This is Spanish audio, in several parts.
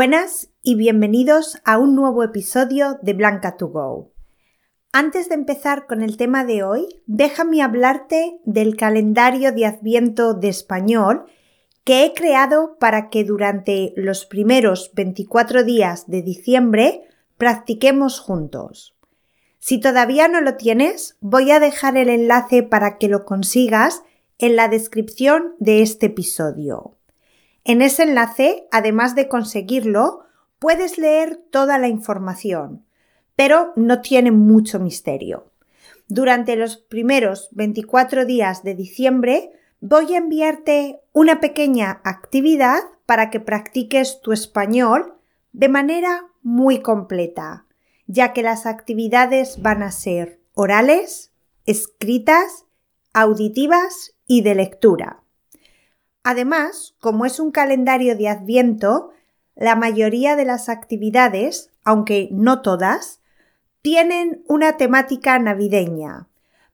Buenas y bienvenidos a un nuevo episodio de Blanca to Go. Antes de empezar con el tema de hoy, déjame hablarte del calendario de Adviento de español que he creado para que durante los primeros 24 días de diciembre practiquemos juntos. Si todavía no lo tienes, voy a dejar el enlace para que lo consigas en la descripción de este episodio. En ese enlace, además de conseguirlo, puedes leer toda la información, pero no tiene mucho misterio. Durante los primeros 24 días de diciembre voy a enviarte una pequeña actividad para que practiques tu español de manera muy completa, ya que las actividades van a ser orales, escritas, auditivas y de lectura. Además, como es un calendario de Adviento, la mayoría de las actividades, aunque no todas, tienen una temática navideña,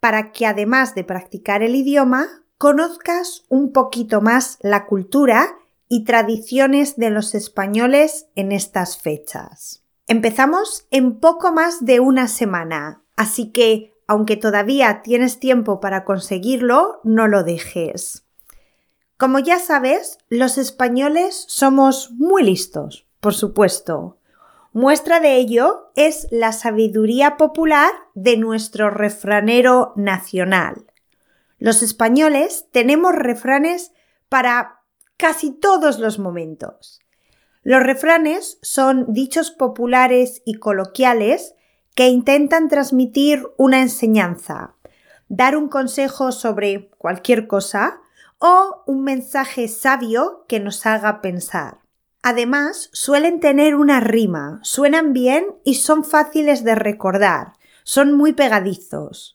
para que además de practicar el idioma, conozcas un poquito más la cultura y tradiciones de los españoles en estas fechas. Empezamos en poco más de una semana, así que, aunque todavía tienes tiempo para conseguirlo, no lo dejes. Como ya sabes, los españoles somos muy listos, por supuesto. Muestra de ello es la sabiduría popular de nuestro refranero nacional. Los españoles tenemos refranes para casi todos los momentos. Los refranes son dichos populares y coloquiales que intentan transmitir una enseñanza, dar un consejo sobre cualquier cosa o un mensaje sabio que nos haga pensar. Además, suelen tener una rima, suenan bien y son fáciles de recordar, son muy pegadizos.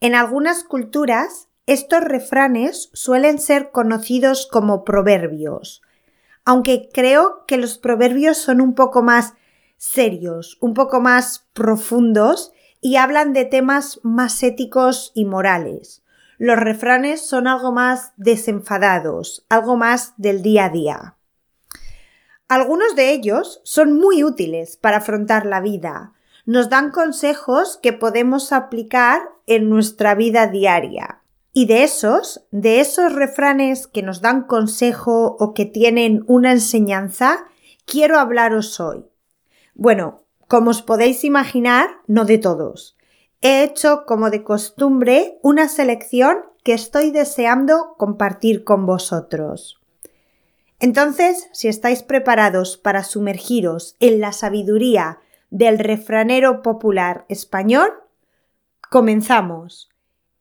En algunas culturas, estos refranes suelen ser conocidos como proverbios, aunque creo que los proverbios son un poco más serios, un poco más profundos y hablan de temas más éticos y morales los refranes son algo más desenfadados, algo más del día a día. Algunos de ellos son muy útiles para afrontar la vida. Nos dan consejos que podemos aplicar en nuestra vida diaria. Y de esos, de esos refranes que nos dan consejo o que tienen una enseñanza, quiero hablaros hoy. Bueno, como os podéis imaginar, no de todos he hecho, como de costumbre, una selección que estoy deseando compartir con vosotros. Entonces, si estáis preparados para sumergiros en la sabiduría del refranero popular español, comenzamos.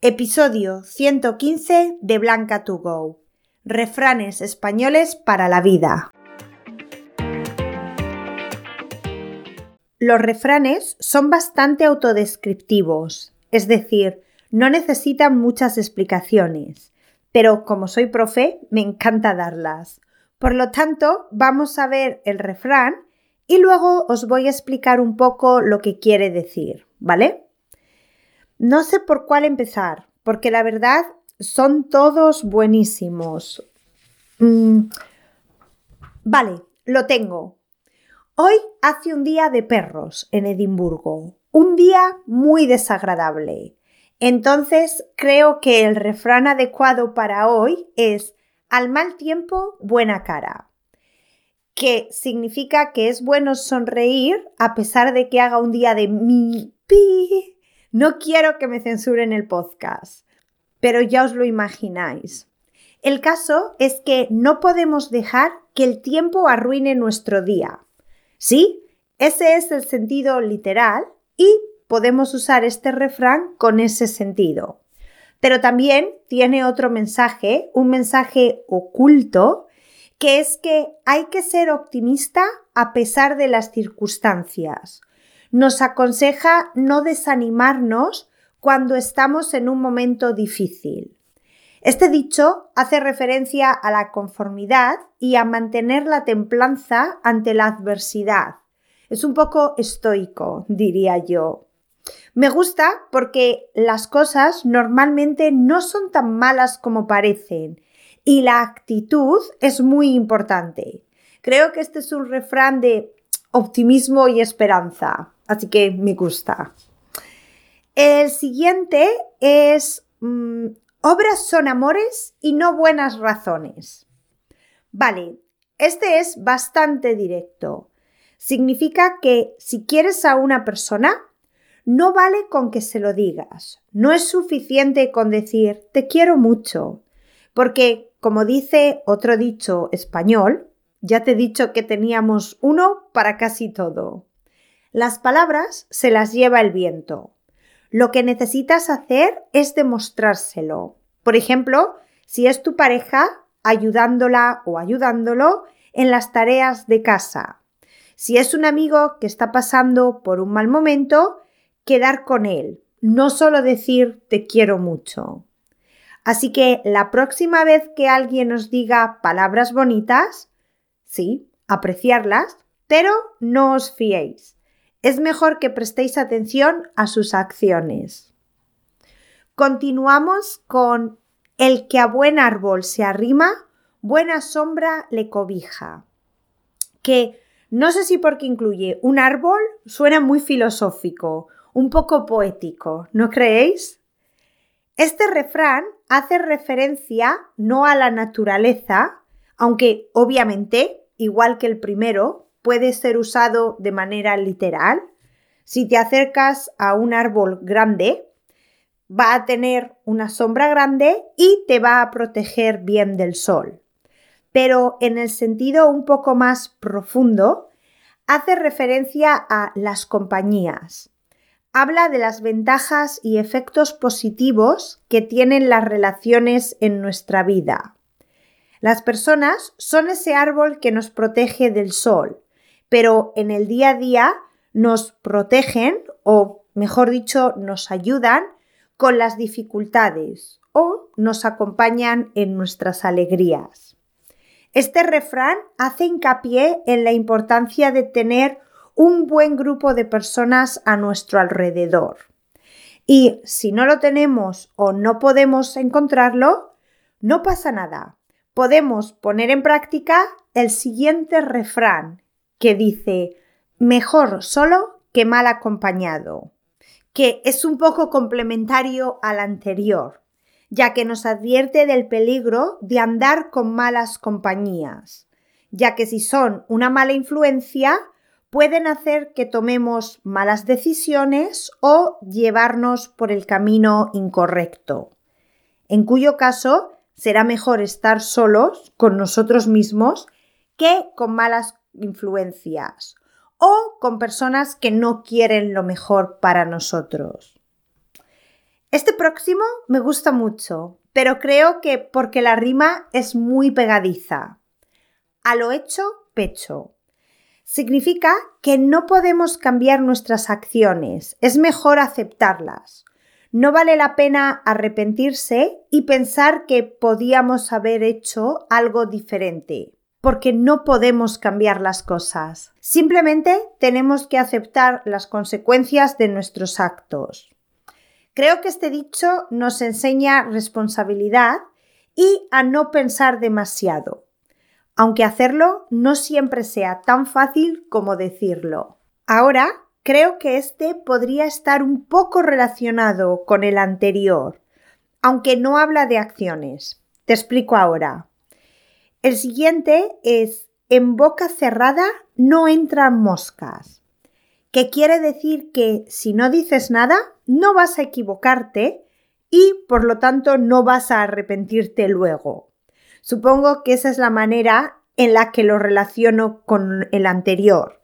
Episodio 115 de Blanca to Go. Refranes españoles para la vida. Los refranes son bastante autodescriptivos, es decir, no necesitan muchas explicaciones, pero como soy profe, me encanta darlas. Por lo tanto, vamos a ver el refrán y luego os voy a explicar un poco lo que quiere decir, ¿vale? No sé por cuál empezar, porque la verdad son todos buenísimos. Mm, vale, lo tengo. Hoy hace un día de perros en Edimburgo, un día muy desagradable. Entonces creo que el refrán adecuado para hoy es al mal tiempo, buena cara, que significa que es bueno sonreír a pesar de que haga un día de mi pi. No quiero que me censuren el podcast, pero ya os lo imagináis. El caso es que no podemos dejar que el tiempo arruine nuestro día. Sí, ese es el sentido literal y podemos usar este refrán con ese sentido. Pero también tiene otro mensaje, un mensaje oculto, que es que hay que ser optimista a pesar de las circunstancias. Nos aconseja no desanimarnos cuando estamos en un momento difícil. Este dicho hace referencia a la conformidad y a mantener la templanza ante la adversidad. Es un poco estoico, diría yo. Me gusta porque las cosas normalmente no son tan malas como parecen y la actitud es muy importante. Creo que este es un refrán de optimismo y esperanza, así que me gusta. El siguiente es mm, obras son amores y no buenas razones. Vale, este es bastante directo. Significa que si quieres a una persona, no vale con que se lo digas. No es suficiente con decir te quiero mucho. Porque, como dice otro dicho español, ya te he dicho que teníamos uno para casi todo. Las palabras se las lleva el viento. Lo que necesitas hacer es demostrárselo. Por ejemplo, si es tu pareja, ayudándola o ayudándolo en las tareas de casa. Si es un amigo que está pasando por un mal momento, quedar con él, no solo decir te quiero mucho. Así que la próxima vez que alguien os diga palabras bonitas, sí, apreciarlas, pero no os fiéis. Es mejor que prestéis atención a sus acciones. Continuamos con el que a buen árbol se arrima, buena sombra le cobija. Que no sé si porque incluye un árbol suena muy filosófico, un poco poético, ¿no creéis? Este refrán hace referencia no a la naturaleza, aunque obviamente, igual que el primero, puede ser usado de manera literal. Si te acercas a un árbol grande, va a tener una sombra grande y te va a proteger bien del sol. Pero en el sentido un poco más profundo, hace referencia a las compañías. Habla de las ventajas y efectos positivos que tienen las relaciones en nuestra vida. Las personas son ese árbol que nos protege del sol, pero en el día a día nos protegen o, mejor dicho, nos ayudan con las dificultades o nos acompañan en nuestras alegrías. Este refrán hace hincapié en la importancia de tener un buen grupo de personas a nuestro alrededor. Y si no lo tenemos o no podemos encontrarlo, no pasa nada podemos poner en práctica el siguiente refrán que dice mejor solo que mal acompañado, que es un poco complementario al anterior, ya que nos advierte del peligro de andar con malas compañías, ya que si son una mala influencia, pueden hacer que tomemos malas decisiones o llevarnos por el camino incorrecto, en cuyo caso será mejor estar solos con nosotros mismos que con malas influencias o con personas que no quieren lo mejor para nosotros. Este próximo me gusta mucho, pero creo que porque la rima es muy pegadiza. A lo hecho, pecho. Significa que no podemos cambiar nuestras acciones, es mejor aceptarlas. No vale la pena arrepentirse y pensar que podíamos haber hecho algo diferente, porque no podemos cambiar las cosas. Simplemente tenemos que aceptar las consecuencias de nuestros actos. Creo que este dicho nos enseña responsabilidad y a no pensar demasiado, aunque hacerlo no siempre sea tan fácil como decirlo. Ahora creo que este podría estar un poco relacionado con el anterior, aunque no habla de acciones. Te explico ahora. El siguiente es en boca cerrada no entran moscas, que quiere decir que si no dices nada, no vas a equivocarte y por lo tanto no vas a arrepentirte luego. Supongo que esa es la manera en la que lo relaciono con el anterior.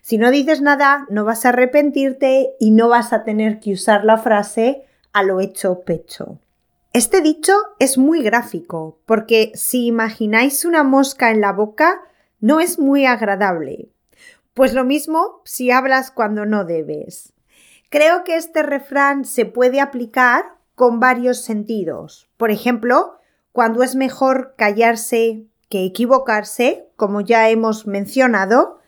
Si no dices nada, no vas a arrepentirte y no vas a tener que usar la frase a lo hecho pecho. Este dicho es muy gráfico, porque si imagináis una mosca en la boca, no es muy agradable. Pues lo mismo si hablas cuando no debes. Creo que este refrán se puede aplicar con varios sentidos. Por ejemplo, cuando es mejor callarse que equivocarse, como ya hemos mencionado,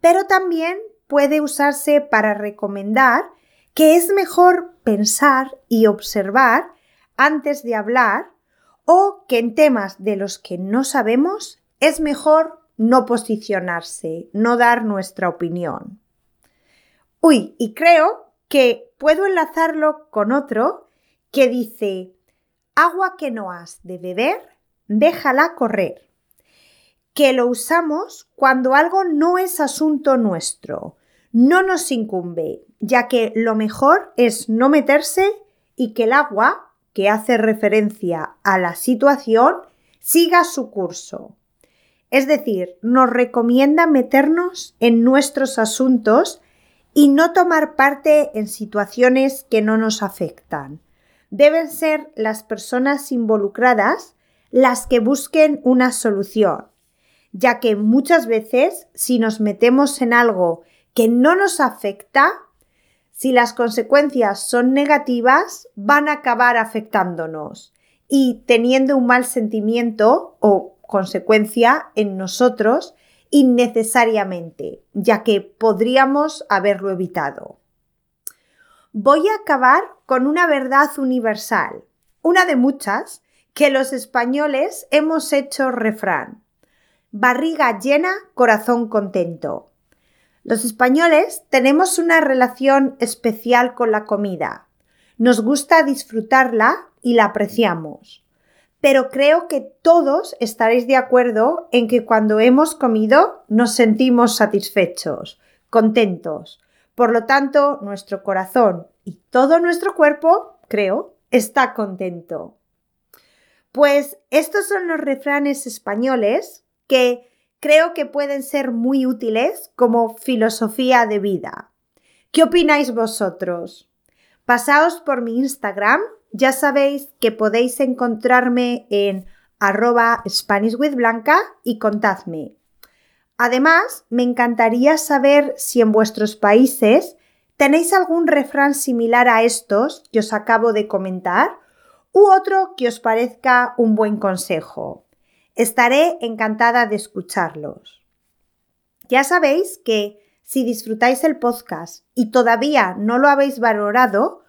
pero también puede usarse para recomendar que es mejor pensar y observar antes de hablar o que en temas de los que no sabemos es mejor no posicionarse, no dar nuestra opinión. Uy, y creo que puedo enlazarlo con otro que dice, agua que no has de beber, déjala correr. Que lo usamos cuando algo no es asunto nuestro, no nos incumbe, ya que lo mejor es no meterse y que el agua, que hace referencia a la situación, siga su curso. Es decir, nos recomienda meternos en nuestros asuntos y no tomar parte en situaciones que no nos afectan. Deben ser las personas involucradas las que busquen una solución, ya que muchas veces si nos metemos en algo que no nos afecta, si las consecuencias son negativas, van a acabar afectándonos y teniendo un mal sentimiento o consecuencia en nosotros innecesariamente, ya que podríamos haberlo evitado. Voy a acabar con una verdad universal, una de muchas, que los españoles hemos hecho refrán. Barriga llena, corazón contento. Los españoles tenemos una relación especial con la comida. Nos gusta disfrutarla y la apreciamos. Pero creo que todos estaréis de acuerdo en que cuando hemos comido nos sentimos satisfechos, contentos. Por lo tanto, nuestro corazón y todo nuestro cuerpo, creo, está contento. Pues estos son los refranes españoles que creo que pueden ser muy útiles como filosofía de vida. ¿Qué opináis vosotros? Pasaos por mi Instagram ya sabéis que podéis encontrarme en arroba SpanishWithBlanca y contadme. Además, me encantaría saber si en vuestros países tenéis algún refrán similar a estos que os acabo de comentar u otro que os parezca un buen consejo. Estaré encantada de escucharlos. Ya sabéis que si disfrutáis el podcast y todavía no lo habéis valorado,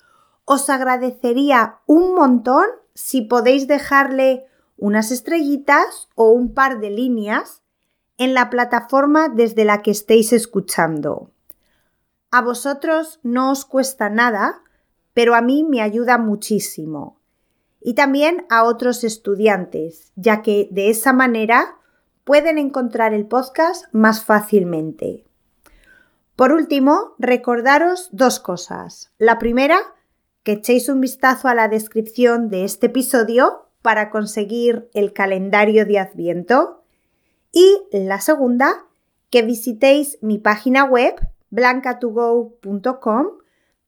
os agradecería un montón si podéis dejarle unas estrellitas o un par de líneas en la plataforma desde la que estéis escuchando. A vosotros no os cuesta nada, pero a mí me ayuda muchísimo. Y también a otros estudiantes, ya que de esa manera pueden encontrar el podcast más fácilmente. Por último, recordaros dos cosas. La primera, que echéis un vistazo a la descripción de este episodio para conseguir el calendario de Adviento. Y la segunda, que visitéis mi página web blancatogo.com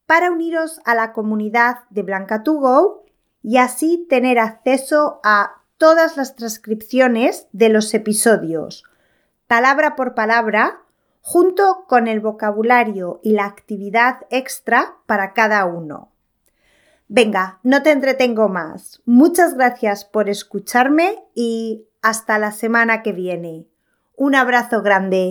para uniros a la comunidad de Blanca2Go y así tener acceso a todas las transcripciones de los episodios, palabra por palabra, junto con el vocabulario y la actividad extra para cada uno. Venga, no te entretengo más. Muchas gracias por escucharme y hasta la semana que viene. Un abrazo grande.